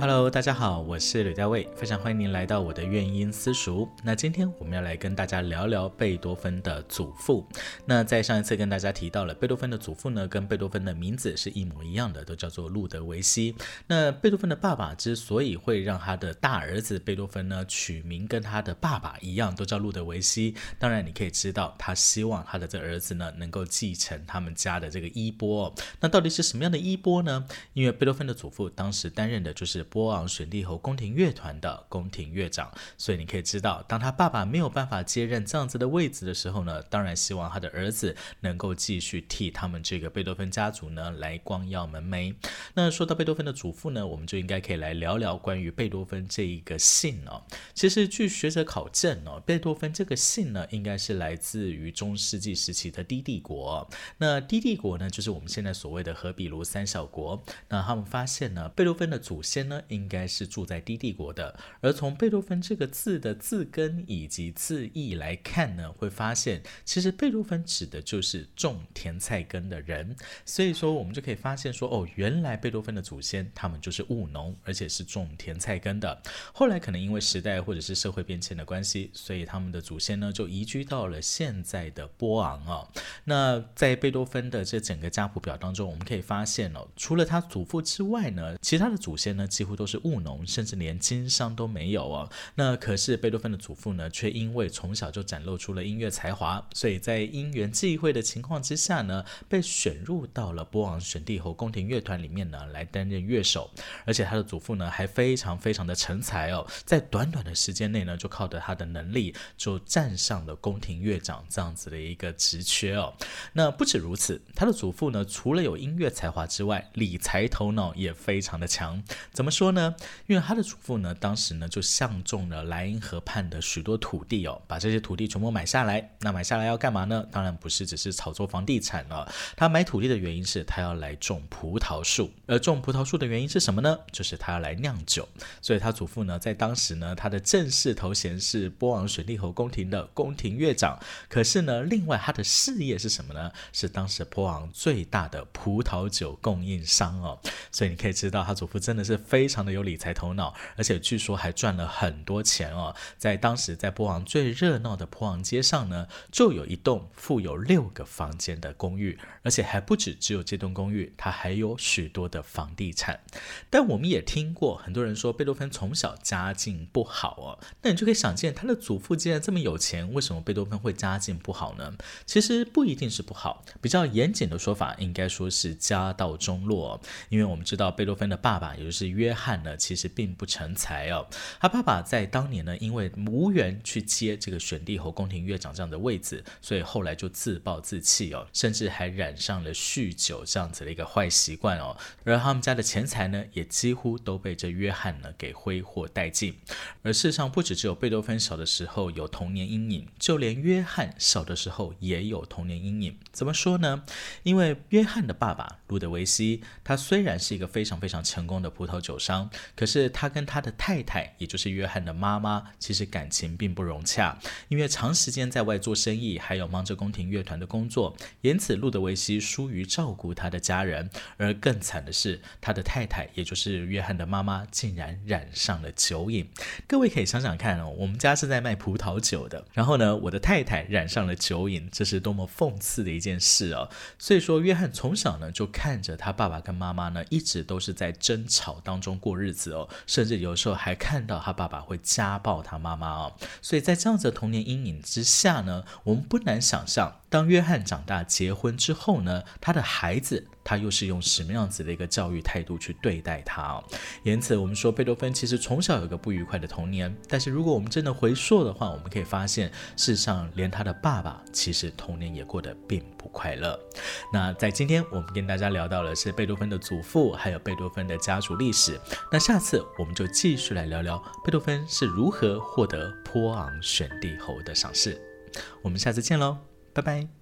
Hello，大家好，我是吕大卫，非常欢迎您来到我的乐音私塾。那今天我们要来跟大家聊聊贝多芬的祖父。那在上一次跟大家提到了贝多芬的祖父呢，跟贝多芬的名字是一模一样的，都叫做路德维希。那贝多芬的爸爸之所以会让他的大儿子贝多芬呢取名跟他的爸爸一样，都叫路德维希，当然你可以知道他希望他的这儿子呢能够继承他们家的这个衣钵。那到底是什么样的衣钵呢？因为贝多芬的祖父当时担任的就是。波昂选帝侯宫廷乐团的宫廷乐长，所以你可以知道，当他爸爸没有办法接任这样子的位置的时候呢，当然希望他的儿子能够继续替他们这个贝多芬家族呢来光耀门楣。那说到贝多芬的祖父呢，我们就应该可以来聊聊关于贝多芬这一个姓哦。其实据学者考证哦，贝多芬这个姓呢，应该是来自于中世纪时期的低帝国。那低帝国呢，就是我们现在所谓的荷比卢三小国。那他们发现呢，贝多芬的祖先呢。应该是住在低帝国的，而从贝多芬这个字的字根以及字义来看呢，会发现其实贝多芬指的就是种甜菜根的人，所以说我们就可以发现说，哦，原来贝多芬的祖先他们就是务农，而且是种甜菜根的。后来可能因为时代或者是社会变迁的关系，所以他们的祖先呢就移居到了现在的波昂啊。那在贝多芬的这整个家谱表当中，我们可以发现哦，除了他祖父之外呢，其他的祖先呢几乎。都是务农，甚至连经商都没有哦。那可是贝多芬的祖父呢，却因为从小就展露出了音乐才华，所以在音乐缘际会的情况之下呢，被选入到了波昂选帝侯宫廷乐团里面呢，来担任乐手。而且他的祖父呢，还非常非常的成才哦，在短短的时间内呢，就靠着他的能力，就站上了宫廷乐长这样子的一个职缺哦。那不止如此，他的祖父呢，除了有音乐才华之外，理财头脑也非常的强。怎么？说呢，因为他的祖父呢，当时呢就相中了莱茵河畔的许多土地哦，把这些土地全部买下来。那买下来要干嘛呢？当然不是只是炒作房地产了。他买土地的原因是他要来种葡萄树，而种葡萄树的原因是什么呢？就是他要来酿酒。所以他祖父呢，在当时呢，他的正式头衔是波昂选帝侯宫廷的宫廷乐长。可是呢，另外他的事业是什么呢？是当时波昂最大的葡萄酒供应商哦。所以你可以知道，他祖父真的是非。常的有理财头脑，而且据说还赚了很多钱哦。在当时，在波昂最热闹的波昂街上呢，就有一栋富有六个房间的公寓，而且还不止只有这栋公寓，它还有许多的房地产。但我们也听过很多人说贝多芬从小家境不好哦，那你就可以想见他的祖父既然这么有钱，为什么贝多芬会家境不好呢？其实不一定是不好，比较严谨的说法应该说是家道中落，因为我们知道贝多芬的爸爸也就是约。翰呢，其实并不成才哦。他爸爸在当年呢，因为无缘去接这个选帝侯宫廷乐长这样的位子，所以后来就自暴自弃哦，甚至还染上了酗酒这样子的一个坏习惯哦。而他们家的钱财呢，也几乎都被这约翰呢给挥霍殆尽。而事实上，不止只有贝多芬小的时候有童年阴影，就连约翰小的时候也有童年阴影。怎么说呢？因为约翰的爸爸路德维希，他虽然是一个非常非常成功的葡萄酒。商，可是他跟他的太太，也就是约翰的妈妈，其实感情并不融洽，因为长时间在外做生意，还有忙着工宫廷乐团的工作，因此路德维希疏于照顾他的家人。而更惨的是，他的太太，也就是约翰的妈妈，竟然染上了酒瘾。各位可以想想看哦，我们家是在卖葡萄酒的，然后呢，我的太太染上了酒瘾，这是多么讽刺的一件事哦。所以说，约翰从小呢，就看着他爸爸跟妈妈呢，一直都是在争吵当中。过日子哦，甚至有时候还看到他爸爸会家暴他妈妈哦，所以在这样子的童年阴影之下呢，我们不难想象，当约翰长大结婚之后呢，他的孩子。他又是用什么样子的一个教育态度去对待他哦？因此，我们说贝多芬其实从小有个不愉快的童年。但是，如果我们真的回溯的话，我们可以发现，事实上连他的爸爸其实童年也过得并不快乐。那在今天我们跟大家聊到的是贝多芬的祖父，还有贝多芬的家族历史。那下次我们就继续来聊聊贝多芬是如何获得波昂选帝侯的赏识。我们下次见喽，拜拜。